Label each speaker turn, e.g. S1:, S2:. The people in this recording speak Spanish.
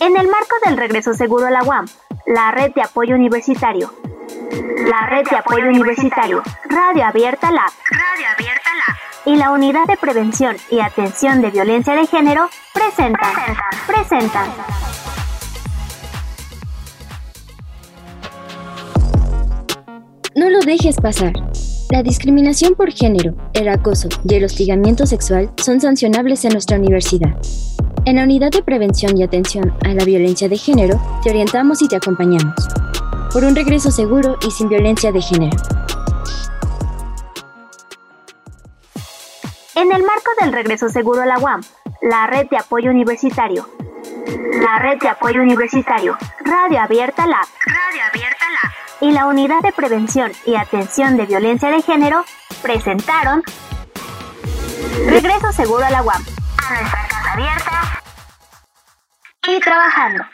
S1: En el marco del regreso seguro a la UAM, la red de apoyo universitario, la red de apoyo universitario, Radio Abierta Lab,
S2: Radio Abierta Lab
S1: y la Unidad de Prevención y Atención de Violencia de Género presentan, presentan.
S3: No lo dejes pasar. La discriminación por género, el acoso y el hostigamiento sexual son sancionables en nuestra universidad. En la Unidad de Prevención y Atención a la Violencia de Género, te orientamos y te acompañamos. Por un regreso seguro y sin violencia de género.
S1: En el marco del regreso seguro a la UAM, la red de apoyo universitario, la red de apoyo universitario, Radio Abierta Lab,
S2: Radio Abierta Lab
S1: y la Unidad de Prevención y Atención de Violencia de Género presentaron Regreso Seguro a la UAM.
S2: Abierta
S1: Y trabajando.